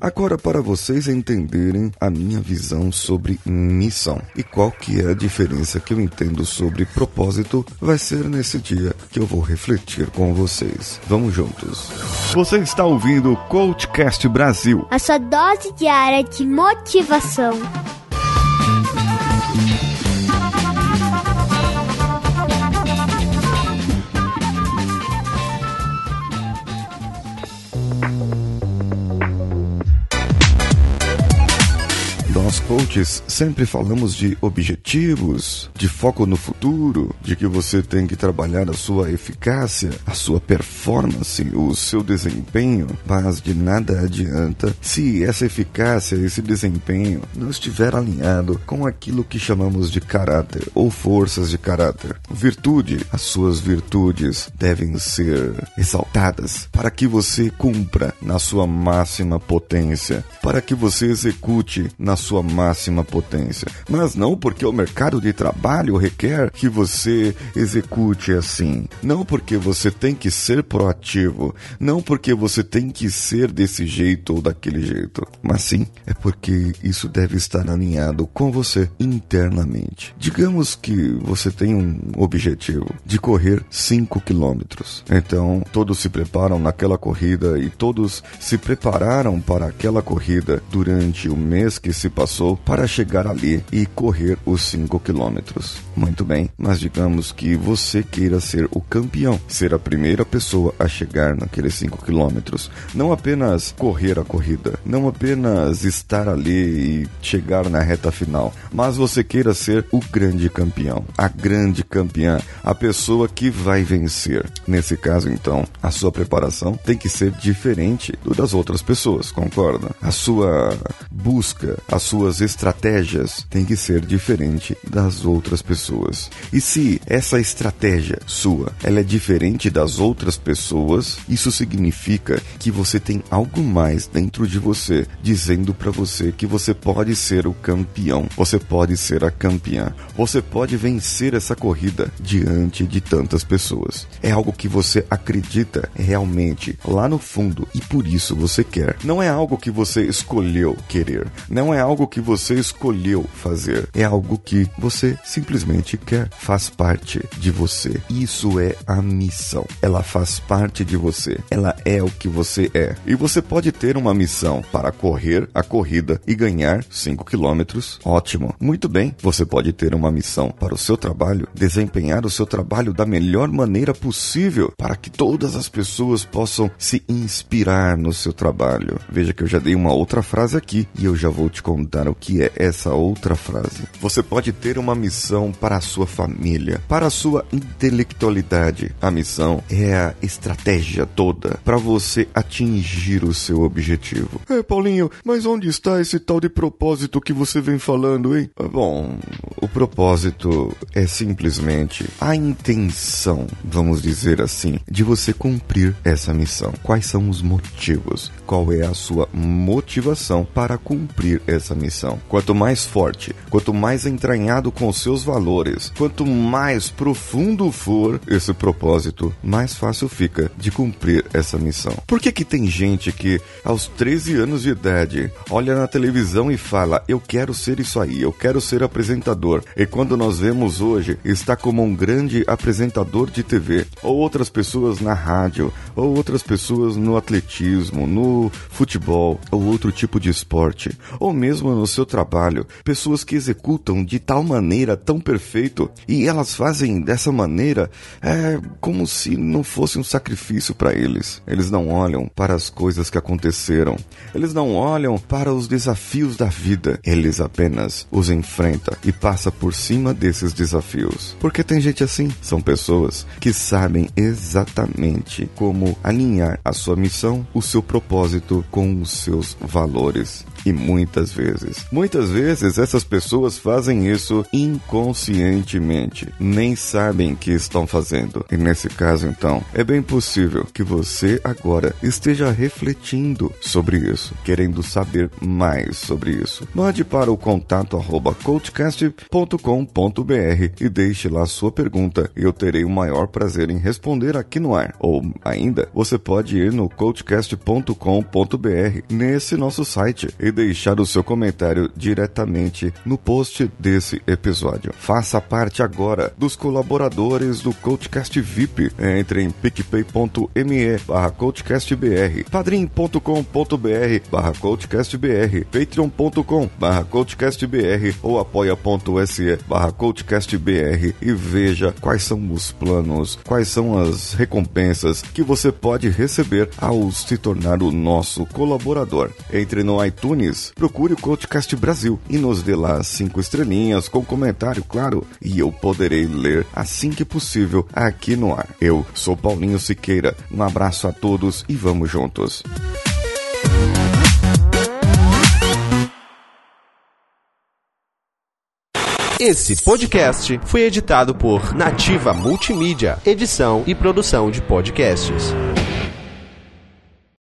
Agora, para vocês entenderem a minha visão sobre missão e qual que é a diferença que eu entendo sobre propósito, vai ser nesse dia que eu vou refletir com vocês. Vamos juntos. Você está ouvindo o Coachcast Brasil. A sua dose diária de motivação. Coaches sempre falamos de objetivos, de foco no futuro, de que você tem que trabalhar a sua eficácia, a sua performance, o seu desempenho, mas de nada adianta se essa eficácia, esse desempenho não estiver alinhado com aquilo que chamamos de caráter ou forças de caráter. Virtude, as suas virtudes devem ser exaltadas para que você cumpra na sua máxima potência, para que você execute na sua sua máxima potência, mas não porque o mercado de trabalho requer que você execute assim, não porque você tem que ser proativo, não porque você tem que ser desse jeito ou daquele jeito, mas sim é porque isso deve estar alinhado com você internamente. Digamos que você tem um objetivo de correr 5 quilômetros, então todos se preparam naquela corrida e todos se prepararam para aquela corrida durante o mês que se passou para chegar ali e correr os 5 quilômetros. Muito bem, mas digamos que você queira ser o campeão, ser a primeira pessoa a chegar naqueles 5 quilômetros. Não apenas correr a corrida, não apenas estar ali e chegar na reta final, mas você queira ser o grande campeão, a grande campeã, a pessoa que vai vencer. Nesse caso, então, a sua preparação tem que ser diferente do das outras pessoas, concorda? A sua busca, a sua suas estratégias têm que ser diferente das outras pessoas. E se essa estratégia sua, ela é diferente das outras pessoas, isso significa que você tem algo mais dentro de você dizendo para você que você pode ser o campeão, você pode ser a campeã, você pode vencer essa corrida diante de tantas pessoas. É algo que você acredita realmente lá no fundo e por isso você quer. Não é algo que você escolheu querer, não é algo que você escolheu fazer. É algo que você simplesmente quer. Faz parte de você. Isso é a missão. Ela faz parte de você. Ela é o que você é. E você pode ter uma missão para correr a corrida e ganhar 5 quilômetros. Ótimo. Muito bem. Você pode ter uma missão para o seu trabalho, desempenhar o seu trabalho da melhor maneira possível para que todas as pessoas possam se inspirar no seu trabalho. Veja que eu já dei uma outra frase aqui e eu já vou te contar o que é essa outra frase. Você pode ter uma missão para a sua família, para a sua intelectualidade. A missão é a estratégia toda para você atingir o seu objetivo. É, Paulinho, mas onde está esse tal de propósito que você vem falando, hein? Ah, bom, o propósito é simplesmente a intenção, vamos dizer assim, de você cumprir essa missão. Quais são os motivos? Qual é a sua motivação para cumprir essa missão? Quanto mais forte, quanto mais entranhado com seus valores, quanto mais profundo for esse propósito, mais fácil fica de cumprir essa missão. Por que que tem gente que aos 13 anos de idade olha na televisão e fala: "Eu quero ser isso aí, eu quero ser apresentador". E quando nós vemos hoje, está como um grande apresentador de TV, ou outras pessoas na rádio, ou outras pessoas no atletismo, no futebol, ou outro tipo de esporte, ou mesmo no seu trabalho, pessoas que executam de tal maneira tão perfeito e elas fazem dessa maneira é como se não fosse um sacrifício para eles. Eles não olham para as coisas que aconteceram, eles não olham para os desafios da vida, eles apenas os enfrentam e passa por cima desses desafios. Porque tem gente assim, são pessoas que sabem exatamente como alinhar a sua missão, o seu propósito com os seus valores. E muitas vezes, muitas vezes essas pessoas fazem isso inconscientemente, nem sabem que estão fazendo. E nesse caso, então, é bem possível que você agora esteja refletindo sobre isso, querendo saber mais sobre isso. Mande para o contato arroba coachcast.com.br e deixe lá sua pergunta. Eu terei o maior prazer em responder aqui no ar. Ou ainda, você pode ir no coachcast.com.br nesse nosso site e deixar o seu comentário diretamente no post desse episódio. Faça parte agora dos colaboradores do Coachcast VIP. Entre em picpay.me barra coachcastbr, padrim.com.br barra coachcastbr, patreon.com barra coachcastbr ou apoia.se barra coachcastbr e veja quais são os planos, quais são as recompensas que você pode receber ao se tornar o nosso colaborador. Entre no iTunes, procure o Coachcast Brasil e nos dê lá cinco estrelinhas com comentário, claro, e eu poderei ler assim que possível aqui no ar. Eu sou Paulinho Siqueira, um abraço a todos e vamos juntos. Esse podcast foi editado por Nativa Multimídia, edição e produção de podcasts.